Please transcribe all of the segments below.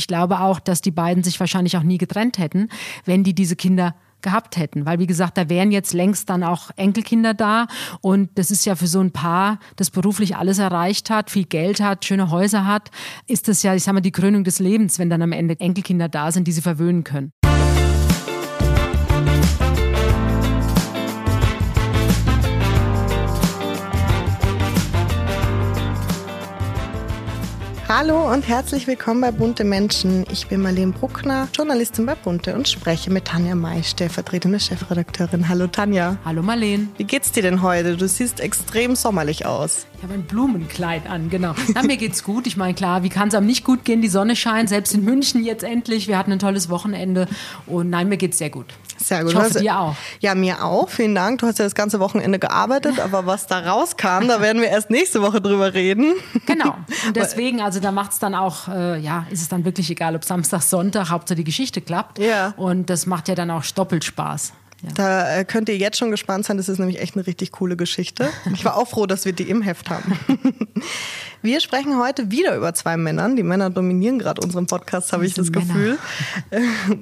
ich glaube auch, dass die beiden sich wahrscheinlich auch nie getrennt hätten, wenn die diese Kinder gehabt hätten. Weil, wie gesagt, da wären jetzt längst dann auch Enkelkinder da. Und das ist ja für so ein Paar, das beruflich alles erreicht hat, viel Geld hat, schöne Häuser hat, ist das ja, ich sag mal, die Krönung des Lebens, wenn dann am Ende Enkelkinder da sind, die sie verwöhnen können. Hallo und herzlich willkommen bei Bunte Menschen. Ich bin Marlene Bruckner, Journalistin bei Bunte und spreche mit Tanja May, stellvertretende Chefredakteurin. Hallo Tanja. Hallo Marlene. Wie geht's dir denn heute? Du siehst extrem sommerlich aus. Ich habe ein Blumenkleid an, genau. Na, mir geht's gut. Ich meine, klar, wie kann es am nicht gut gehen? Die Sonne scheint, selbst in München jetzt endlich. Wir hatten ein tolles Wochenende und nein, mir geht's sehr gut. Sehr gut. Ich hoffe, dir auch. Ja, mir auch. Vielen Dank. Du hast ja das ganze Wochenende gearbeitet, aber was da rauskam, da werden wir erst nächste Woche drüber reden. Genau. Und deswegen, also da macht es dann auch, äh, ja, ist es dann wirklich egal, ob Samstag, Sonntag, Hauptsache die Geschichte klappt. Ja. Und das macht ja dann auch doppelt Spaß. Ja. Da äh, könnt ihr jetzt schon gespannt sein. Das ist nämlich echt eine richtig coole Geschichte. Ich war auch froh, dass wir die im Heft haben. Wir sprechen heute wieder über zwei Männern. Die Männer dominieren gerade unseren Podcast, habe ich das Männer. Gefühl.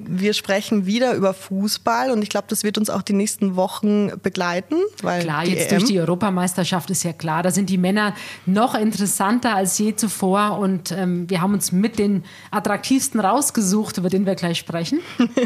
Wir sprechen wieder über Fußball und ich glaube, das wird uns auch die nächsten Wochen begleiten. Weil Klar, jetzt EM durch die Europameisterschaft ist ja klar, da sind die Männer noch interessanter als je zuvor und ähm, wir haben uns mit den attraktivsten rausgesucht, über den wir gleich sprechen.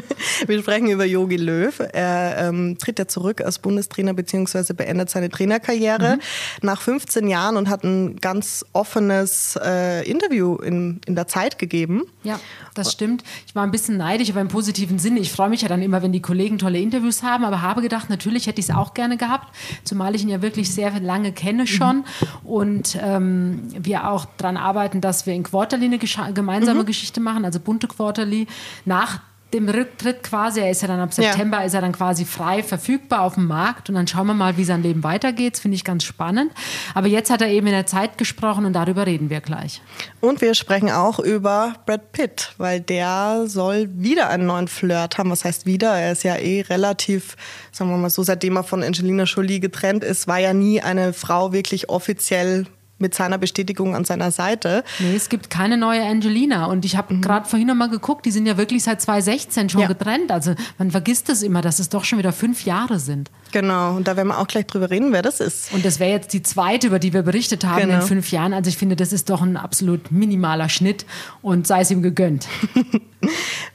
Wir sprechen über Yogi Löw. Er ähm, tritt ja zurück als Bundestrainer bzw. beendet seine Trainerkarriere nach 15 Jahren und hat ein ganz offenes äh, Interview in, in der Zeit gegeben. Ja, das stimmt. Ich war ein bisschen neidisch, aber im positiven Sinne. Ich freue mich ja dann immer, wenn die Kollegen tolle Interviews haben, aber habe gedacht, natürlich hätte ich es auch gerne gehabt, zumal ich ihn ja wirklich sehr lange kenne schon und ähm, wir auch daran arbeiten, dass wir in Quarterly eine gemeinsame Geschichte machen, also bunte Quarterly, nach dem Rücktritt quasi, er ist ja dann ab Ja. September, ist er dann quasi frei verfügbar auf dem Markt und dann schauen wir mal, wie sein Leben weitergeht. Das finde ich ganz spannend. Aber jetzt hat er eben in der Zeit gesprochen und darüber reden wir gleich. Und wir sprechen auch über Brad Pitt, weil der soll wieder einen neuen Flirt haben. Was heißt wieder? Er ist ja eh relativ, sagen wir mal so, seitdem er von Angelina Jolie getrennt ist, war ja nie eine Frau wirklich offiziell mit seiner Bestätigung an seiner Seite. Nee, es gibt keine neue Angelina. Und ich habe gerade vorhin noch mal geguckt, die sind ja wirklich seit 2016 schon Ja. getrennt. Also man vergisst es immer, dass es doch schon wieder fünf Jahre sind. Genau, und da werden wir auch gleich drüber reden, wer das ist. Und das wäre jetzt die zweite, über die wir berichtet haben Genau. in fünf Jahren. Also ich finde, das ist doch ein absolut minimaler Schnitt und sei es ihm gegönnt.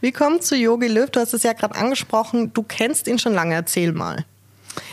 Wir kommen zu Yogi Löw. Du hast es ja gerade angesprochen. Du kennst ihn schon lange. Erzähl mal.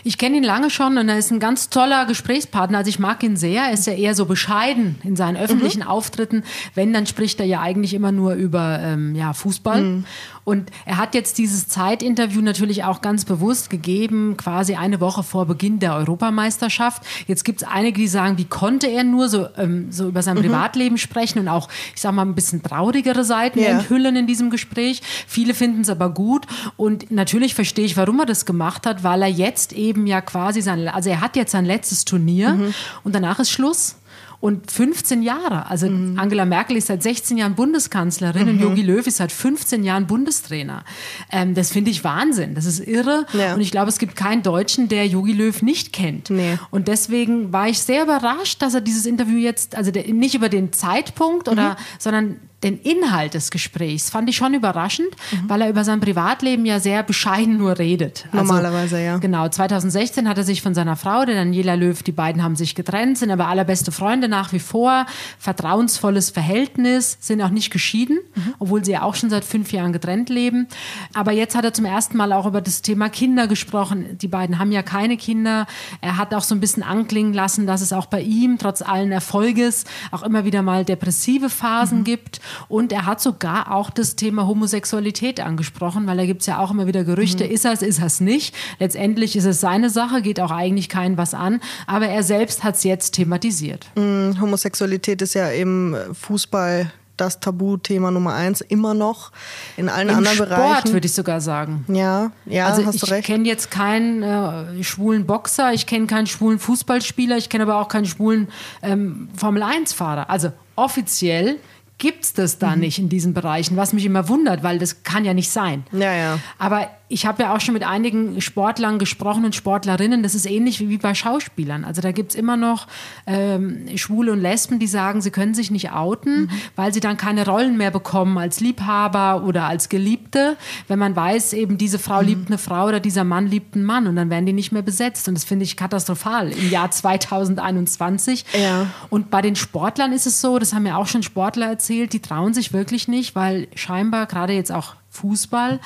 Ich kenne ihn lange schon und er ist ein ganz toller Gesprächspartner. Also ich mag ihn sehr. Er ist ja eher so bescheiden in seinen öffentlichen Auftritten. Wenn, dann spricht er ja eigentlich immer nur über ähm, ja, Fußball. Und er hat jetzt dieses Zeitinterview natürlich auch ganz bewusst gegeben, quasi eine Woche vor Beginn der Europameisterschaft. Jetzt gibt es einige, die sagen, wie konnte er nur so, ähm, so über sein Privatleben sprechen und auch, ich sag mal, ein bisschen traurigere Seiten Ja. enthüllen in diesem Gespräch. Viele finden es aber gut und natürlich verstehe ich, warum er das gemacht hat, weil er jetzt eben ja quasi sein, also er hat jetzt sein letztes Turnier und danach ist Schluss. Und 15 Jahre, also Angela Merkel ist seit 16 Jahren Bundeskanzlerin und Jogi Löw ist seit 15 Jahren Bundestrainer. Ähm, das finde ich Wahnsinn, das ist irre. Ja. Und ich glaube, es gibt keinen Deutschen, der Jogi Löw nicht kennt. Nee. Und deswegen war ich sehr überrascht, dass er dieses Interview jetzt, also der, nicht über den Zeitpunkt oder, sondern den Inhalt des Gesprächs fand ich schon überraschend, weil er über sein Privatleben ja sehr bescheiden nur redet. Also, Normalerweise, ja. Genau, 2016 hat er sich von seiner Frau, der Daniela Löw, die beiden haben sich getrennt, sind aber allerbeste Freunde nach wie vor, vertrauensvolles Verhältnis, sind auch nicht geschieden, obwohl sie ja auch schon seit fünf Jahren getrennt leben. Aber jetzt hat er zum ersten Mal auch über das Thema Kinder gesprochen. Die beiden haben ja keine Kinder. Er hat auch so ein bisschen anklingen lassen, dass es auch bei ihm trotz allen Erfolges auch immer wieder mal depressive Phasen gibt. Und er hat sogar auch das Thema Homosexualität angesprochen, weil da gibt es ja auch immer wieder Gerüchte, ist er es, ist er es nicht. Letztendlich ist es seine Sache, geht auch eigentlich keinen was an. Aber er selbst hat es jetzt thematisiert. Hm, Homosexualität ist ja im Fußball das Tabuthema Nummer eins, immer noch. In allen Im anderen Sport Bereichen. würde ich sogar sagen. Ja, ja, also hast ich du recht. kenne jetzt keinen äh, schwulen Boxer, ich kenne keinen schwulen Fußballspieler, ich kenne aber auch keinen schwulen ähm, Formel-1-Fahrer. Also offiziell gibt es das Mhm. da nicht in diesen Bereichen, was mich immer wundert, weil das kann ja nicht sein. Ja, ja. Aber ich habe ja auch schon mit einigen Sportlern gesprochen und Sportlerinnen. Das ist ähnlich wie bei Schauspielern. Also da gibt es immer noch ähm, Schwule und Lesben, die sagen, sie können sich nicht outen, mhm. weil sie dann keine Rollen mehr bekommen als Liebhaber oder als Geliebte. Wenn man weiß, eben diese Frau mhm. liebt eine Frau oder dieser Mann liebt einen Mann und dann werden die nicht mehr besetzt. Und das finde ich katastrophal im Jahr 2021. Ja. Und bei den Sportlern ist es so, das haben ja auch schon Sportler erzählt, die trauen sich wirklich nicht, weil scheinbar gerade jetzt auch Fußball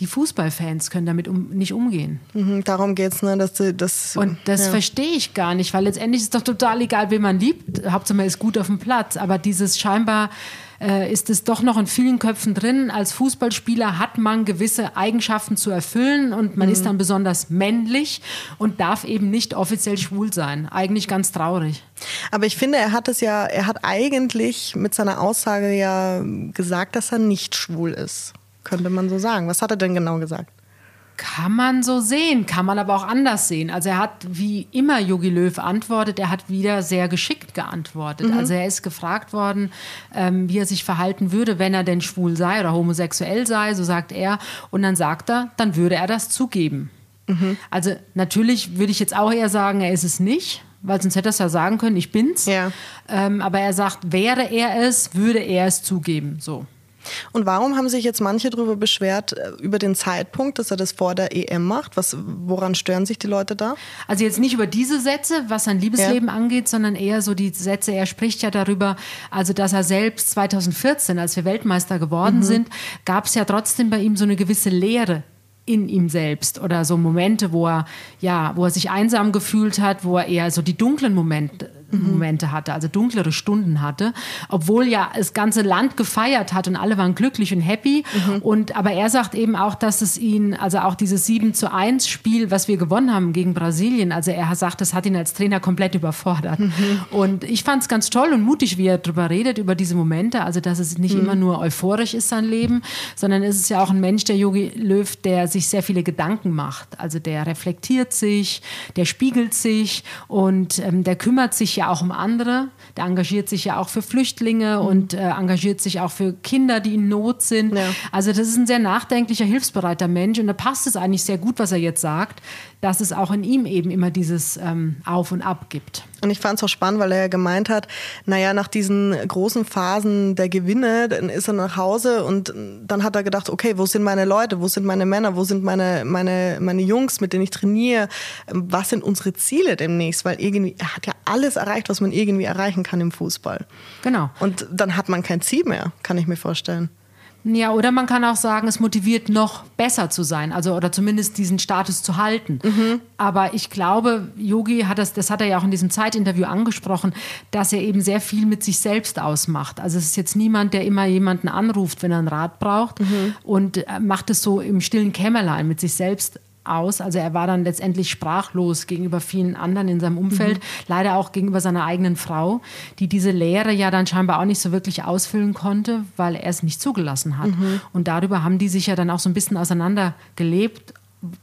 die Fußballfans können damit um, nicht umgehen. Mhm, darum geht es, ne? Dass sie das, Und das ja. verstehe ich gar nicht, weil letztendlich ist es doch total egal, wen man liebt. Hauptsache man ist gut auf dem Platz. Aber dieses scheinbar äh, ist es doch noch in vielen Köpfen drin. Als Fußballspieler hat man gewisse Eigenschaften zu erfüllen und man mhm. ist dann besonders männlich und darf eben nicht offiziell schwul sein. Eigentlich ganz traurig. Aber ich finde, er hat es ja, er hat eigentlich mit seiner Aussage ja gesagt, dass er nicht schwul ist könnte man so sagen. Was hat er denn genau gesagt? Kann man so sehen, kann man aber auch anders sehen. Also er hat, wie immer Yogi Löw antwortet, er hat wieder sehr geschickt geantwortet. Mhm. Also er ist gefragt worden, ähm, wie er sich verhalten würde, wenn er denn schwul sei oder homosexuell sei, so sagt er. Und dann sagt er, dann würde er das zugeben. Mhm. Also natürlich würde ich jetzt auch eher sagen, er ist es nicht, weil sonst hätte er es ja sagen können, ich bin's. Ja. Ähm, aber er sagt, wäre er es, würde er es zugeben. So. Und warum haben sich jetzt manche darüber beschwert, äh, über den Zeitpunkt, dass er das vor der EM macht? Was, woran stören sich die Leute da? Also jetzt nicht über diese Sätze, was sein Liebesleben ja. angeht, sondern eher so die Sätze, er spricht ja darüber, also dass er selbst 2014, als wir Weltmeister geworden mhm. sind, gab es ja trotzdem bei ihm so eine gewisse Leere in ihm selbst oder so Momente, wo er ja, wo er sich einsam gefühlt hat, wo er eher so die dunklen Momente. Momente hatte, also dunklere Stunden hatte, obwohl ja das ganze Land gefeiert hat und alle waren glücklich und happy. Mhm. Und aber er sagt eben auch, dass es ihn, also auch dieses 7 zu 1 Spiel, was wir gewonnen haben gegen Brasilien, also er sagt, das hat ihn als Trainer komplett überfordert. Mhm. Und ich fand es ganz toll und mutig, wie er darüber redet, über diese Momente, also dass es nicht mhm. immer nur euphorisch ist, sein Leben, sondern es ist ja auch ein Mensch, der Yogi Löw, der sich sehr viele Gedanken macht. Also der reflektiert sich, der spiegelt sich und ähm, der kümmert sich ja auch um andere. Der engagiert sich ja auch für Flüchtlinge mhm. und äh, engagiert sich auch für Kinder, die in Not sind. Ja. Also das ist ein sehr nachdenklicher, hilfsbereiter Mensch und da passt es eigentlich sehr gut, was er jetzt sagt, dass es auch in ihm eben immer dieses ähm, Auf und Ab gibt. Und ich fand es auch spannend, weil er ja gemeint hat, naja, nach diesen großen Phasen der Gewinne, dann ist er nach Hause und dann hat er gedacht, okay, wo sind meine Leute, wo sind meine Männer, wo sind meine, meine, meine Jungs, mit denen ich trainiere, was sind unsere Ziele demnächst, weil irgendwie, er hat ja alles erreicht, was man irgendwie erreichen kann im Fußball. Genau. Und dann hat man kein Ziel mehr, kann ich mir vorstellen. Ja, oder man kann auch sagen, es motiviert noch besser zu sein, also oder zumindest diesen Status zu halten. Mhm. Aber ich glaube, Yogi hat das, das hat er ja auch in diesem Zeitinterview angesprochen, dass er eben sehr viel mit sich selbst ausmacht. Also es ist jetzt niemand, der immer jemanden anruft, wenn er einen Rat braucht mhm. und macht es so im stillen Kämmerlein mit sich selbst aus. Also er war dann letztendlich sprachlos gegenüber vielen anderen in seinem Umfeld, mhm. leider auch gegenüber seiner eigenen Frau, die diese Lehre ja dann scheinbar auch nicht so wirklich ausfüllen konnte, weil er es nicht zugelassen hat. Mhm. Und darüber haben die sich ja dann auch so ein bisschen auseinandergelebt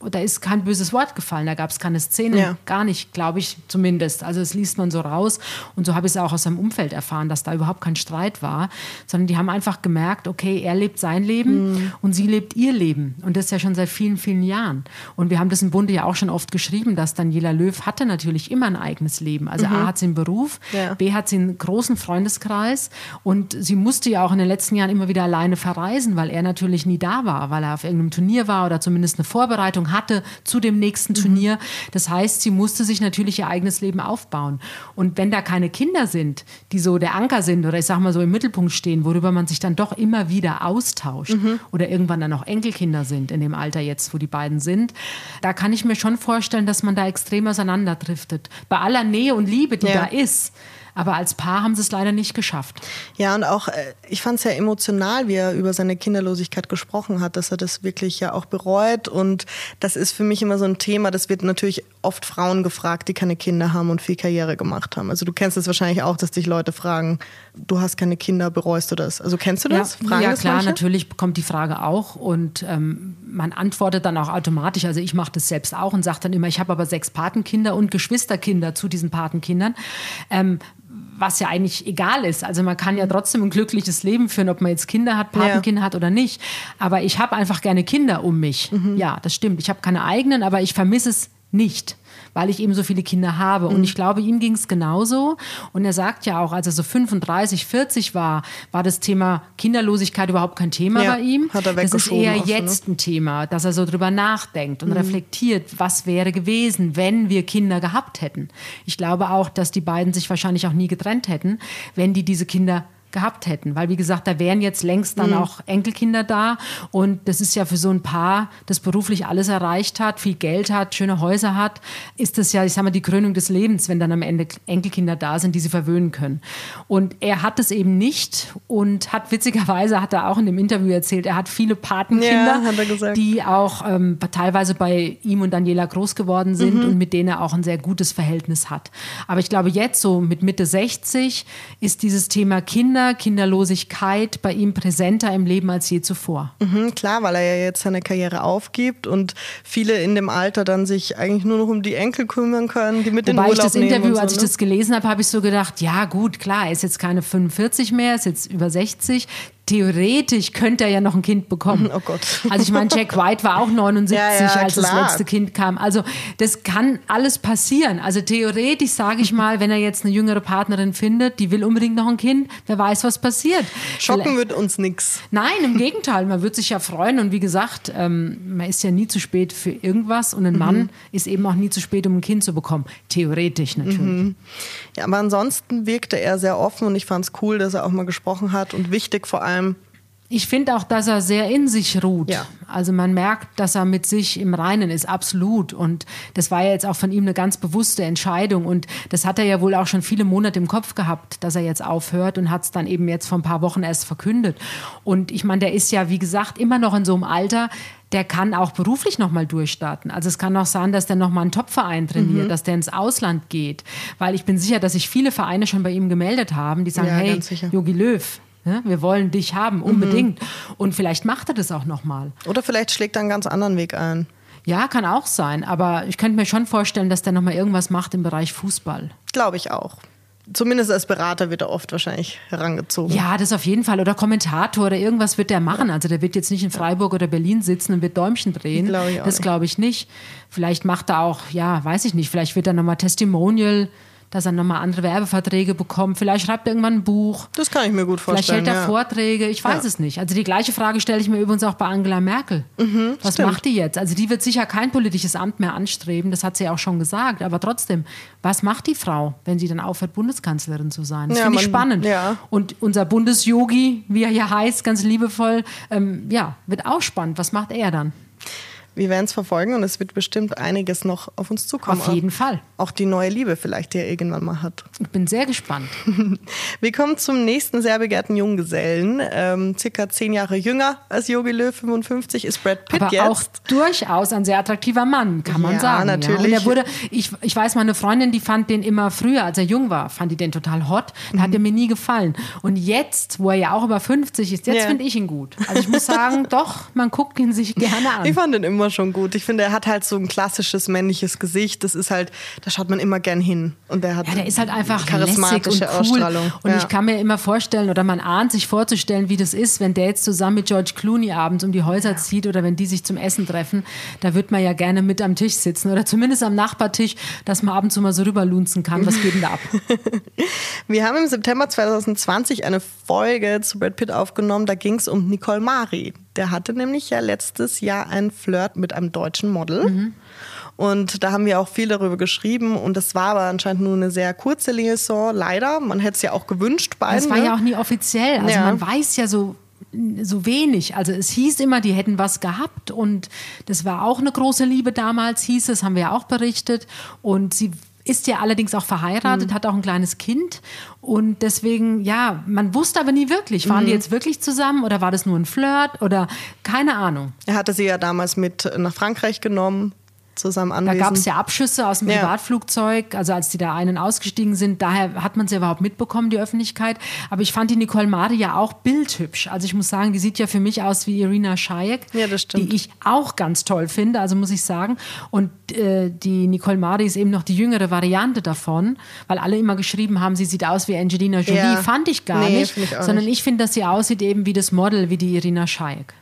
da ist kein böses Wort gefallen, da gab es keine Szene, ja. gar nicht, glaube ich zumindest. Also das liest man so raus und so habe ich es auch aus seinem Umfeld erfahren, dass da überhaupt kein Streit war, sondern die haben einfach gemerkt, okay, er lebt sein Leben mhm. und sie lebt ihr Leben und das ja schon seit vielen, vielen Jahren. Und wir haben das im Bunde ja auch schon oft geschrieben, dass Daniela Löw hatte natürlich immer ein eigenes Leben. Also mhm. A hat sie einen Beruf, ja. B hat sie einen großen Freundeskreis und sie musste ja auch in den letzten Jahren immer wieder alleine verreisen, weil er natürlich nie da war, weil er auf irgendeinem Turnier war oder zumindest eine Vorbereitung Vorbereitung hatte zu dem nächsten mhm. Turnier. Das heißt, sie musste sich natürlich ihr eigenes Leben aufbauen. Und wenn da keine Kinder sind, die so der Anker sind oder ich sag mal so im Mittelpunkt stehen, worüber man sich dann doch immer wieder austauscht mhm. oder irgendwann dann auch Enkelkinder sind in dem Alter jetzt, wo die beiden sind, da kann ich mir schon vorstellen, dass man da extrem auseinanderdriftet. Bei aller Nähe und Liebe, die ja. da ist. Aber als Paar haben sie es leider nicht geschafft. Ja, und auch, äh, ich fand es sehr emotional, wie er über seine Kinderlosigkeit gesprochen hat, dass er das wirklich ja auch bereut. Und das ist für mich immer so ein Thema, das wird natürlich oft Frauen gefragt, die keine Kinder haben und viel Karriere gemacht haben. Also du kennst es wahrscheinlich auch, dass dich Leute fragen, du hast keine Kinder, bereust du das? Also kennst du das? Ja, ja das klar, manche? natürlich kommt die Frage auch und ähm, man antwortet dann auch automatisch. Also ich mache das selbst auch und sage dann immer, ich habe aber sechs Patenkinder und Geschwisterkinder zu diesen Patenkindern. Ähm, was ja eigentlich egal ist. Also man kann ja trotzdem ein glückliches Leben führen, ob man jetzt Kinder hat, Patenkinder ja. hat oder nicht. Aber ich habe einfach gerne Kinder um mich. Mhm. Ja, das stimmt. Ich habe keine eigenen, aber ich vermisse es nicht weil ich eben so viele Kinder habe. Und mhm. ich glaube, ihm ging es genauso. Und er sagt ja auch, als er so 35, 40 war, war das Thema Kinderlosigkeit überhaupt kein Thema ja, bei ihm. Hat er das ist eher jetzt ne? ein Thema, dass er so drüber nachdenkt und mhm. reflektiert, was wäre gewesen, wenn wir Kinder gehabt hätten. Ich glaube auch, dass die beiden sich wahrscheinlich auch nie getrennt hätten, wenn die diese Kinder gehabt hätten. Weil, wie gesagt, da wären jetzt längst dann mhm. auch Enkelkinder da. Und das ist ja für so ein Paar, das beruflich alles erreicht hat, viel Geld hat, schöne Häuser hat, ist das ja, ich sag mal, die Krönung des Lebens, wenn dann am Ende Enkelkinder da sind, die sie verwöhnen können. Und er hat es eben nicht und hat witzigerweise, hat er auch in dem Interview erzählt, er hat viele Patenkinder, ja, die auch ähm, teilweise bei ihm und Daniela groß geworden sind mhm. und mit denen er auch ein sehr gutes Verhältnis hat. Aber ich glaube, jetzt so mit Mitte 60 ist dieses Thema Kinder Kinder, Kinderlosigkeit bei ihm präsenter im Leben als je zuvor. Mhm, klar, weil er ja jetzt seine Karriere aufgibt und viele in dem Alter dann sich eigentlich nur noch um die Enkel kümmern können, die mit Wobei in Urlaub ich das Interview, so, als ich ne? das gelesen habe, habe ich so gedacht, ja gut, klar, er ist jetzt keine 45 mehr, ist jetzt über 60 theoretisch könnte er ja noch ein Kind bekommen. Oh Gott. Also ich meine, Jack White war auch 79, ja, ja, als klar. das letzte Kind kam. Also das kann alles passieren. Also theoretisch sage ich mal, wenn er jetzt eine jüngere Partnerin findet, die will unbedingt noch ein Kind, wer weiß, was passiert. Schocken wird uns nichts. Nein, im Gegenteil, man wird sich ja freuen. Und wie gesagt, ähm, man ist ja nie zu spät für irgendwas und ein mhm. Mann ist eben auch nie zu spät, um ein Kind zu bekommen. Theoretisch natürlich. Mhm. Ja, aber ansonsten wirkte er sehr offen und ich fand es cool, dass er auch mal gesprochen hat und wichtig vor allem allem. Ich finde auch, dass er sehr in sich ruht. Ja. Also man merkt, dass er mit sich im Reinen ist, absolut. Und das war ja jetzt auch von ihm eine ganz bewusste Entscheidung. Und das hat er ja wohl auch schon viele Monate im Kopf gehabt, dass er jetzt aufhört und hat es dann eben jetzt vor ein paar Wochen erst verkündet. Und ich meine, der ist ja, wie gesagt, immer noch in so einem Alter, der kann auch beruflich nochmal durchstarten. Also es kann auch sein, dass der nochmal einen Topverein trainiert, mhm. dass der ins Ausland geht. Weil ich bin sicher, dass sich viele Vereine schon bei ihm gemeldet haben, die sagen, ja, hey, Jogi Löw, Ne? Wir wollen dich haben, unbedingt. Mhm. Und vielleicht macht er das auch nochmal. Oder vielleicht schlägt er einen ganz anderen Weg ein. Ja, kann auch sein. Aber ich könnte mir schon vorstellen, dass der nochmal irgendwas macht im Bereich Fußball. Glaube ich auch. Zumindest als Berater wird er oft wahrscheinlich herangezogen. Ja, das auf jeden Fall. Oder Kommentator oder irgendwas wird der machen. Also der wird jetzt nicht in Freiburg oder Berlin sitzen und wird Däumchen drehen. Glaub das glaube ich nicht. Vielleicht macht er auch, ja, weiß ich nicht, vielleicht wird er nochmal Testimonial dass er nochmal andere Werbeverträge bekommt. Vielleicht schreibt er irgendwann ein Buch. Das kann ich mir gut vorstellen. Vielleicht hält er ja. Vorträge. Ich weiß ja. es nicht. Also die gleiche Frage stelle ich mir übrigens auch bei Angela Merkel. Mhm, was stimmt. macht die jetzt? Also die wird sicher kein politisches Amt mehr anstreben. Das hat sie ja auch schon gesagt. Aber trotzdem, was macht die Frau, wenn sie dann aufhört, Bundeskanzlerin zu sein? Das ja, finde ich spannend. Und unser Bundesyogi, wie er ja heißt, ganz liebevoll, ähm, ja, wird auch spannend. Was macht er dann? Wir werden es verfolgen und es wird bestimmt einiges noch auf uns zukommen. Auf jeden Fall. Auch die neue Liebe vielleicht, die er irgendwann mal hat. Ich bin sehr gespannt. wir kommen zum nächsten sehr begehrten Junggesellen. Ähm, circa zehn Jahre jünger als Yogi Löw, 55, ist Brad Pitt Aber jetzt. auch durchaus ein sehr attraktiver Mann, kann man ja, sagen. Natürlich. Ja. Und er wurde, ich, ich weiß, meine Freundin, die fand den immer früher, als er jung war, fand die den total hot. Da mhm. hat er mir nie gefallen. Und jetzt, wo er ja auch über 50 ist, jetzt ja. finde ich ihn gut. Also ich muss sagen, doch, man guckt ihn sich gerne an. Ich fand ihn immer schon gut. Ich finde, er hat halt so ein klassisches männliches Gesicht. Das ist halt, da schaut man immer gern hin. Und der hat ja, der ist halt einfach charismatische und cool. Ausstrahlung. Und ja. ich kann mir immer vorstellen, oder man ahnt sich vorzustellen, wie das ist, wenn der jetzt zusammen mit George Clooney abends um die Häuser zieht oder wenn die sich zum Essen treffen. Da wird man ja gerne mit am Tisch sitzen oder zumindest am Nachbartisch, dass man ab und zu mal so rüberlunzen kann. Was geht denn da ab? Wir haben im September 2020 eine Folge zu Brad Pitt aufgenommen. Da ging es um Nicole Mari. Der hatte nämlich ja letztes Jahr einen Flirt mit einem deutschen Model. Mhm. Und da haben wir auch viel darüber geschrieben. Und das war aber anscheinend nur eine sehr kurze Liaison, leider. Man hätte es ja auch gewünscht beiden. Das war ja auch nie offiziell. Also ja. man weiß ja so so wenig. Also es hieß immer, die hätten was gehabt und das war auch eine große Liebe damals, hieß es, haben wir ja auch berichtet. Und sie ist ja allerdings auch verheiratet, mhm. hat auch ein kleines Kind und deswegen, ja, man wusste aber nie wirklich, waren mhm. die jetzt wirklich zusammen oder war das nur ein Flirt oder keine Ahnung. Er hatte sie ja damals mit nach Frankreich genommen zu seinem Anwesen. Da gab es ja Abschüsse aus dem Ja. Privatflugzeug, also als die da einen ausgestiegen sind. Daher hat man es ja überhaupt mitbekommen, die Öffentlichkeit. Aber ich fand die Nicole Mari ja auch bildhübsch. Also ich muss sagen, die sieht ja für mich aus wie Irina Shayek, Ja, das stimmt. die ich auch ganz toll finde, also muss ich sagen. Und äh, die Nicole Mari ist eben noch die jüngere Variante davon, weil alle immer geschrieben haben, sie sieht aus wie Angelina Jolie. Ja. Fand ich gar Nee, nicht, ich sondern nicht. ich finde, dass sie aussieht eben wie das Model, wie die Irina Shayek.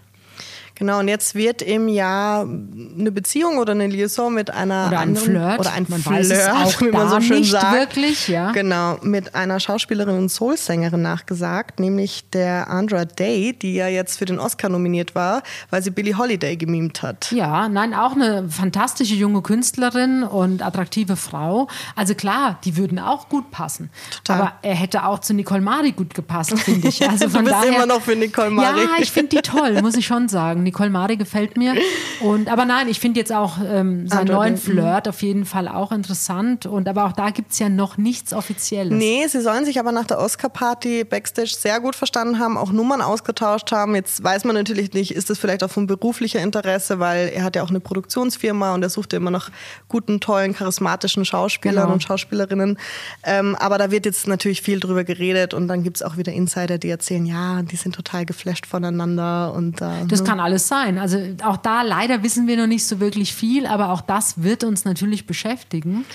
Genau, und jetzt wird im Jahr eine Beziehung oder eine Liaison mit einer Oder ein anderen, Flirt. oder ein Man Flirt, weiß wie man so schön nicht sagt. wirklich, ja. Genau, mit einer Schauspielerin und Soulsängerin nachgesagt, nämlich der Andra Day, die ja jetzt für den Oscar nominiert war, weil sie Billie Holiday gemimt hat. Ja, nein, auch eine fantastische junge Künstlerin und attraktive Frau. Also klar, die würden auch gut passen. Total. Aber er hätte auch zu Nicole Mari gut gepasst, finde ich. Also Du von bist daher, immer noch für Nicole Mari. Ja, ich finde die toll, muss ich schon sagen. Nicole Mari gefällt mir. Und, aber nein, ich finde jetzt auch ähm, seinen Andra neuen Flirt auf jeden Fall auch interessant. Und aber auch da gibt es ja noch nichts Offizielles. Nee, sie sollen sich aber nach der Oscar-Party Backstage sehr gut verstanden haben, auch Nummern ausgetauscht haben. Jetzt weiß man natürlich nicht, ist das vielleicht auch von beruflicher Interesse, weil er hat ja auch eine Produktionsfirma und er sucht ja immer nach guten, tollen, charismatischen Schauspielern Genau. und Schauspielerinnen. Ähm, aber da wird jetzt natürlich viel drüber geredet und dann gibt es auch wieder Insider, die erzählen, ja, die sind total geflasht voneinander und äh, Das ne? kann alles sein. Also auch da leider wissen wir noch nicht so wirklich viel, aber auch das wird uns natürlich beschäftigen.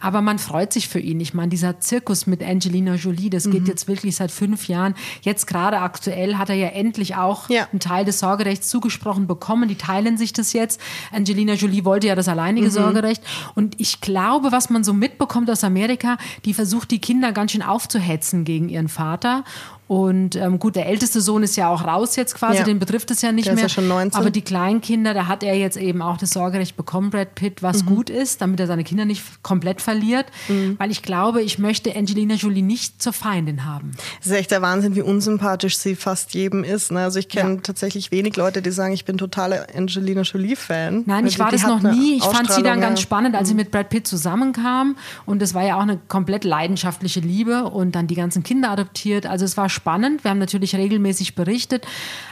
Aber man freut sich für ihn. Ich meine, dieser Zirkus mit Angelina Jolie, das Mhm. geht jetzt wirklich seit fünf Jahren. Jetzt gerade aktuell hat er ja endlich auch Ja. einen Teil des Sorgerechts zugesprochen bekommen. Die teilen sich das jetzt. Angelina Jolie wollte ja das Mhm. alleinige Sorgerecht. Und ich glaube, was man so mitbekommt aus Amerika, die versucht, die Kinder ganz schön aufzuhetzen gegen ihren Vater. Und ähm, gut, der älteste Sohn ist ja auch raus jetzt quasi, Ja. den betrifft es ja nicht Der ist mehr. ja schon 19. Aber die Kleinkinder, da hat er jetzt eben auch das Sorgerecht bekommen, Brad Pitt, was Mhm. gut ist, damit er seine Kinder nicht komplett verliert. Weil ich glaube, ich möchte Angelina Jolie nicht zur Feindin haben. Es ist echt der Wahnsinn, wie unsympathisch sie fast jedem ist. Ne? Also ich kenne Ja. tatsächlich wenig Leute, die sagen, ich bin totaler Angelina Jolie-Fan. Nein, ich die- war das noch nie. Ich fand sie dann ganz spannend, als sie mit Brad Pitt zusammenkam. Und es war ja auch eine komplett leidenschaftliche Liebe und dann die ganzen Kinder adoptiert. Also es war spannend. Wir haben natürlich regelmäßig berichtet.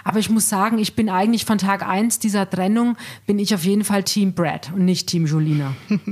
Aber ich muss sagen, ich bin eigentlich von Tag eins dieser Trennung, bin ich auf jeden Fall Team Brad und nicht Team Jolina.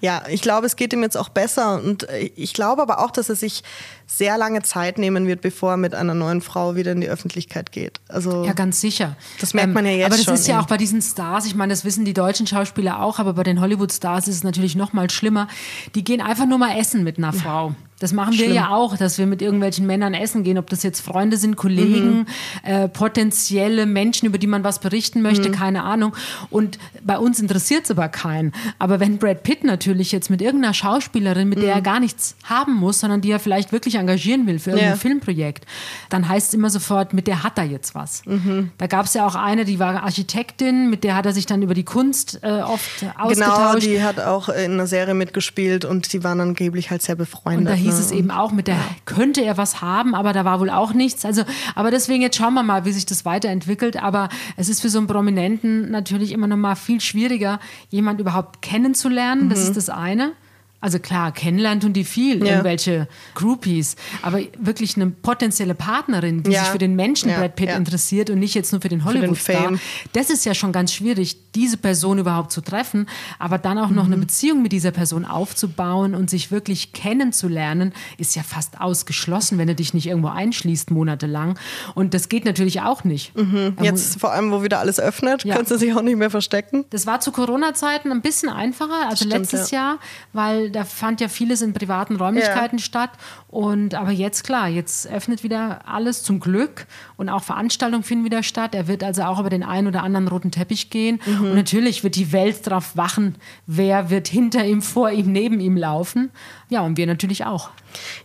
Ja, ich glaube, es geht ihm jetzt auch besser und äh, ich glaube aber auch, dass er sich sehr lange Zeit nehmen wird, bevor er mit einer neuen Frau wieder in die Öffentlichkeit geht. Also Ja, ganz sicher. Ähm, Das merkt man ja jetzt Aber das schon ist ja auch bei diesen Stars, ich meine, das wissen die deutschen Schauspieler auch, aber bei den Hollywood-Stars ist es natürlich noch mal schlimmer. Die gehen einfach nur mal essen mit einer Frau. Das machen wir Schlimm. ja auch, dass wir mit irgendwelchen Männern essen gehen, ob das jetzt Freunde sind, Kollegen, Mhm. äh, potenzielle Menschen, über die man was berichten möchte, Mhm. keine Ahnung. Und bei uns interessiert es aber keinen. Aber wenn Brad Pitt natürlich jetzt mit irgendeiner Schauspielerin, mit der er gar nichts haben muss, sondern die er vielleicht wirklich engagieren will für irgendein Mhm. Ja. Filmprojekt, dann heißt es immer sofort, mit der hat er jetzt was. Mhm. Da gab es ja auch eine, die war Architektin, mit der hat er sich dann über die Kunst äh, oft genau, ausgetauscht. die hat auch in einer Serie mitgespielt und die waren angeblich halt sehr befreundet. Und da hieß ne? es eben auch, mit der könnte er was haben, aber da war wohl auch nichts. Also, aber deswegen jetzt schauen wir mal, wie sich das weiterentwickelt. Aber es ist für so einen Prominenten natürlich immer noch mal viel schwieriger, jemand überhaupt kennenzulernen. Das ist das eine. Also klar, kennenlernen tun die viel, Ja. irgendwelche Groupies, aber wirklich eine potenzielle Partnerin, die Ja. sich für den Menschen Ja, Brad Pitt interessiert und nicht jetzt nur für den Hollywood-Star. Das ist ja schon ganz schwierig, diese Person überhaupt zu treffen, aber dann auch noch eine Mhm. Beziehung mit dieser Person aufzubauen und sich wirklich kennenzulernen, ist ja fast ausgeschlossen, wenn du dich nicht irgendwo einschließt monatelang. Und das geht natürlich auch nicht. Da mu- Jetzt vor allem, wo wieder alles öffnet, Ja. kannst du sich auch nicht mehr verstecken. Das war zu Corona-Zeiten ein bisschen einfacher, also Stimmt, letztes Jahr, weil da fand ja vieles in privaten Räumlichkeiten statt. Und aber jetzt klar, jetzt öffnet wieder alles zum Glück und auch Veranstaltungen finden wieder statt. Er wird also auch über den einen oder anderen roten Teppich gehen. Mhm. Und natürlich wird die Welt darauf wachen, wer wird hinter ihm, vor ihm, neben ihm laufen. Ja, und wir natürlich auch.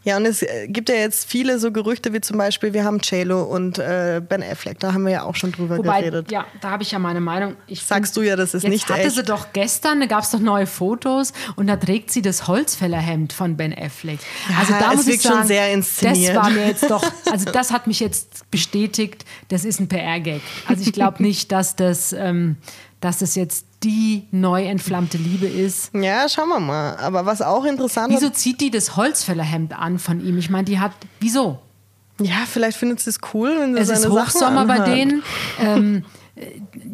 Ja, und es äh, gibt ja jetzt viele so Gerüchte, wie zum Beispiel, wir haben JLo und äh, Ben Affleck, da haben wir ja auch schon drüber Wobei, geredet. ja, da habe ich ja meine Meinung. Ich Sagst find, du ja, das ist jetzt nicht hatte echt. sie doch gestern, da gab es doch neue Fotos und da trägt sie das Holzfällerhemd von Ben Affleck. Ja, also da muss ich sagen, sehr inszeniert. das war mir jetzt doch, also das hat mich jetzt bestätigt, das ist ein PR-Gag. Also ich glaube nicht, dass das, ähm, dass das jetzt die neu entflammte Liebe ist. Ja, schauen wir mal. Aber was auch interessant Wieso zieht die das Holzfällerhemd an von ihm? Ich meine, die hat, wieso? Ja, vielleicht findet sie es cool, wenn sie Es seine ist Hochsommer bei denen. Ähm,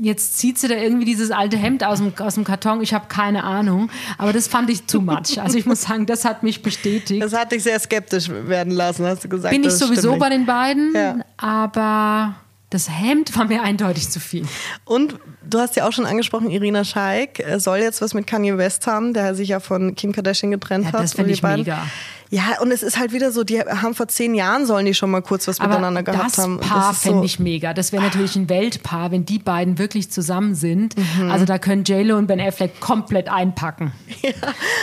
jetzt zieht sie da irgendwie dieses alte Hemd aus dem, aus dem Karton. Ich habe keine Ahnung. Aber das fand ich too much. Also ich muss sagen, das hat mich bestätigt. Das hat dich sehr skeptisch werden lassen, hast du gesagt. Bin ich sowieso bei den beiden, Ja. aber das Hemd war mir eindeutig zu viel. Und du hast ja auch schon angesprochen, Irina Scheik äh, soll jetzt was mit Kanye West haben, der sich ja von Kim Kardashian getrennt Ja, hat. das finde ich beiden- mega. Ja, und es ist halt wieder so, die haben vor zehn Jahren sollen die schon mal kurz was Aber miteinander gehabt das haben. Paar ist fände so, ich mega. Das wäre natürlich ein Weltpaar, wenn die beiden wirklich zusammen sind. Mhm. Also da können JLo und Ben Affleck komplett einpacken.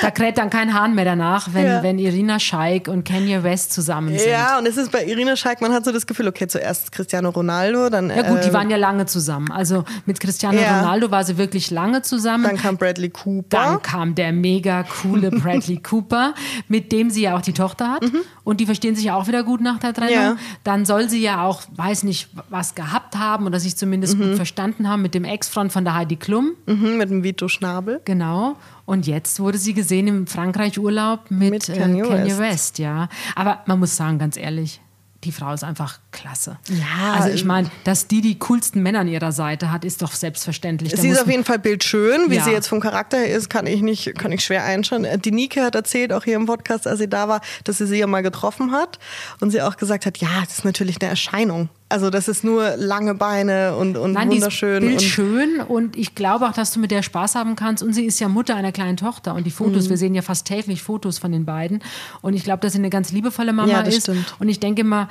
Da kräht dann kein Hahn mehr danach, wenn, Ja. wenn Irina Scheik und Kanye West zusammen sind. Ja, und es ist bei Irina Scheik, man hat so das Gefühl, okay, zuerst Cristiano Ronaldo, dann, Ja gut, die äh, waren ja lange zusammen. Also mit Cristiano Ja. Ronaldo war sie wirklich lange zusammen. dann kam Bradley Cooper. Dann kam der mega coole Bradley Cooper, mit dem sie ja auch die Tochter hat. Und die verstehen sich ja auch wieder gut nach der Trennung. Mhm. Ja. Dann soll sie ja auch, weiß nicht, was gehabt haben oder sich zumindest gut verstanden haben mit dem Ex-Freund von der Heidi Klum. mhm, mit dem Vito Schnabel. Genau. Und jetzt wurde sie gesehen im Frankreich-Urlaub mit, Mit äh, Kanye Kanye, West. West. ja. Aber man muss sagen, ganz ehrlich, die Frau ist einfach klasse. Ja, Also ich meine, dass die die coolsten Männer an ihrer Seite hat, ist doch selbstverständlich. Da Sie ist auf jeden Fall bildschön. Wie Ja. sie jetzt vom Charakter her ist, kann ich nicht, kann ich schwer einschätzen. Äh, Die Nike hat erzählt, auch hier im Podcast, als sie da war, dass sie sie ja mal getroffen hat. Und sie auch gesagt hat, ja, das ist natürlich eine Erscheinung. Also das ist nur lange Beine und, und Nein, die ist wunderschön. und bildschön und ich glaube auch, dass du mit der Spaß haben kannst. Und sie ist ja Mutter einer kleinen Tochter und die Fotos, Mhm. wir sehen ja fast täglich Fotos von den beiden. Und ich glaube, dass sie eine ganz liebevolle Mama Ja, das ist. stimmt. Und ich denke mal,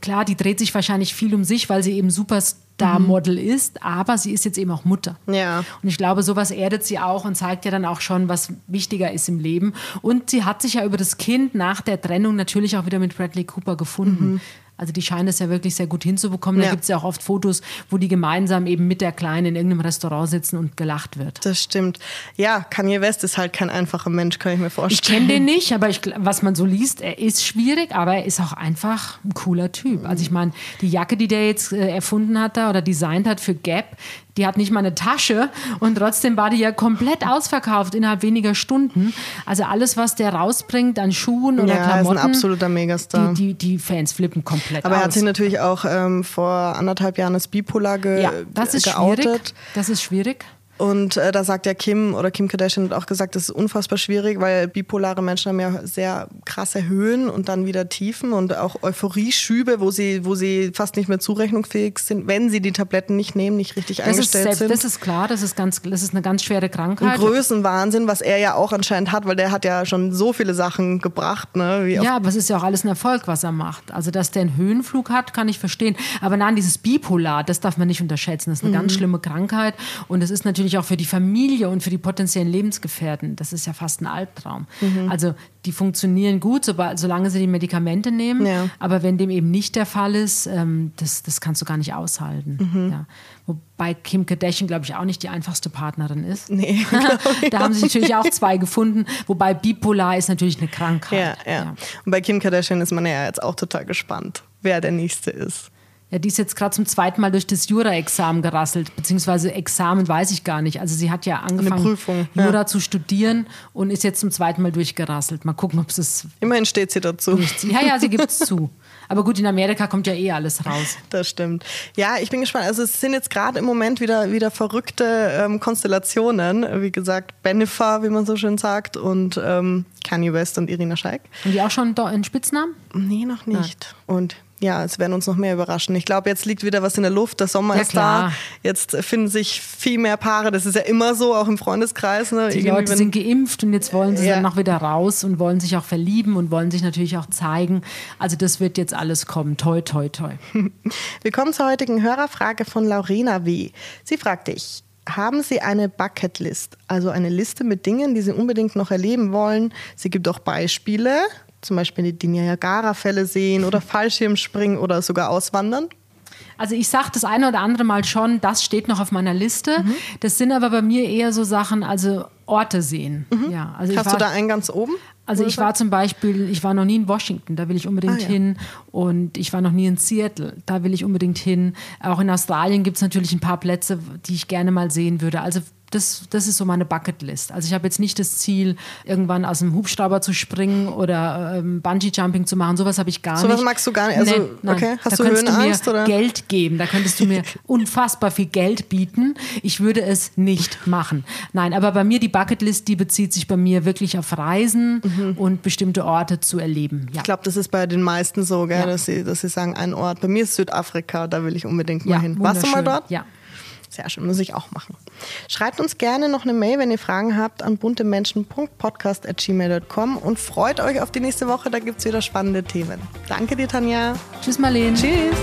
klar, die dreht sich wahrscheinlich viel um sich, weil sie eben Superstar-Model ist, aber sie ist jetzt eben auch Mutter. Mhm. Ja. Und ich glaube, sowas erdet sie auch und zeigt ja dann auch schon, was wichtiger ist im Leben. Und sie hat sich ja über das Kind nach der Trennung natürlich auch wieder mit Bradley Cooper gefunden. Also die scheinen es ja wirklich sehr gut hinzubekommen. Da. Ja. gibt es ja auch oft Fotos, wo die gemeinsam eben mit der Kleinen in irgendeinem Restaurant sitzen und gelacht wird. Das stimmt. Ja, Kanye West ist halt kein einfacher Mensch, kann ich mir Ich vorstellen. kenne den nicht, aber ich, was man so liest, er ist schwierig, aber er ist auch einfach ein cooler Typ. Also ich meine, die Jacke, die der jetzt äh, erfunden hat da oder designt hat für Gap, die hat nicht mal eine Tasche und trotzdem war die ja komplett ausverkauft innerhalb weniger Stunden. Also alles, was der rausbringt an Schuhen oder Ja, er ist ein Klamotten, absoluter Megastar. die, die, die Fans flippen komplett Aber er aus. hat sich natürlich auch ähm, vor anderthalb Jahren als bipolar ge ja, das ist geoutet. schwierig. Das ist schwierig. Und äh, da sagt ja Kim oder Kim Kardashian hat auch gesagt, das ist unfassbar schwierig, weil bipolare Menschen haben ja sehr krasse Höhen und dann wieder Tiefen und auch Euphorieschübe, wo sie, wo sie fast nicht mehr zurechnungsfähig sind, wenn sie die Tabletten nicht nehmen, nicht richtig Das ist, eingestellt selbst, sind. das ist klar, das ist, ganz, das ist eine ganz schwere Krankheit. ein Größenwahnsinn, was er ja auch anscheinend hat, weil der hat ja schon so viele Sachen gebracht, ne? Ja, aber es ist ja auch alles ein Erfolg, was er macht. Also, dass der einen Höhenflug hat, kann ich verstehen. Aber nein, dieses Bipolar, das darf man nicht unterschätzen. Das ist eine Mhm. ganz schlimme Krankheit. Und es ist natürlich auch für die Familie und für die potenziellen Lebensgefährten, das ist ja fast ein Albtraum. Mhm. Also, die funktionieren gut, sobald, solange sie die Medikamente nehmen. Ja. Aber wenn dem eben nicht der Fall ist, ähm, das, das kannst du gar nicht aushalten. Mhm. Ja. Wobei Kim Kardashian, glaube ich, auch nicht die einfachste Partnerin ist. Nee, da haben sich natürlich auch zwei gefunden. Wobei Bipolar ist natürlich eine ja, Krankheit. ja. Und bei Kim Kardashian ist man ja jetzt auch total gespannt, wer der Nächste ist. Ja, die ist jetzt gerade zum zweiten Mal durch das Jura-Examen gerasselt, beziehungsweise Examen weiß ich gar nicht. Also sie hat ja angefangen, Prüfung, ja. Jura zu studieren und ist jetzt zum zweiten Mal durchgerasselt. Mal gucken, ob sie es Immerhin steht sie dazu. Ja, ja, sie gibt es zu. Aber gut, in Amerika kommt ja eh alles raus. Das stimmt. Ja, ich bin gespannt. Also es sind jetzt gerade im Moment wieder, wieder verrückte ähm, Konstellationen. Wie gesagt, Bennifer, wie man so schön sagt, und ähm, Kanye West und Irina Scheik. Und die auch schon einen Spitznamen? Nee, noch nicht. Und ja, es werden uns noch mehr überraschen. Ich glaube, jetzt liegt wieder was in der Luft. Der Sommer Ja, ist klar. da. Jetzt finden sich viel mehr Paare. Das ist ja immer so, auch im Freundeskreis. Ne? Die Irgendwie, Leute wenn- sind geimpft und jetzt wollen sie Ja. dann noch wieder raus und wollen sich auch verlieben und wollen sich natürlich auch zeigen. Also das wird jetzt alles kommen. Toi, toi, toi. Wir kommen zur heutigen Hörerfrage von Laurena W. Sie fragt dich, haben Sie eine Bucketlist, also eine Liste mit Dingen, die Sie unbedingt noch erleben wollen? Sie gibt auch Beispiele, zum Beispiel die Niagara-Fälle sehen oder Fallschirmspringen oder sogar auswandern. Also ich sage das eine oder andere Mal schon, das steht noch auf meiner Liste. Mhm. Das sind aber bei mir eher so Sachen, also Orte sehen. Ja, also ich Mhm. Hast war, du da einen ganz oben? Also ich war zum Beispiel, ich war noch nie in Washington, da will ich unbedingt Ah, ja. hin. Und ich war noch nie in Seattle, da will ich unbedingt hin. Auch in Australien gibt es natürlich ein paar Plätze, die ich gerne mal sehen würde. Also das, das ist so meine Bucketlist. Also ich habe jetzt nicht das Ziel, irgendwann aus dem Hubschrauber zu springen oder ähm, Bungee-Jumping zu machen. Sowas habe ich gar so nicht. Sowas magst du gar nicht? Also, nee, nein. okay. Hast da du könntest Höhenangst, du mir oder? Geld geben. Da könntest du mir unfassbar viel Geld bieten. Ich würde es nicht machen. Nein, aber bei mir die Bucketlist, die bezieht sich bei mir wirklich auf Reisen Mhm. und bestimmte Orte zu erleben. Ja. Ich glaube, das ist bei den meisten so, gell, Ja. dass, sie, dass sie sagen, ein Ort. Bei mir ist Südafrika, da will ich unbedingt mal ja, hin. Warst du mal dort? Ja. Sehr schön, muss ich auch machen. Schreibt uns gerne noch eine Mail, wenn ihr Fragen habt, an buntemenschen.podcast.gmail.com und freut euch auf die nächste Woche, da gibt es wieder spannende Themen. Danke dir, Tanja. Tschüss, Marlene. Tschüss.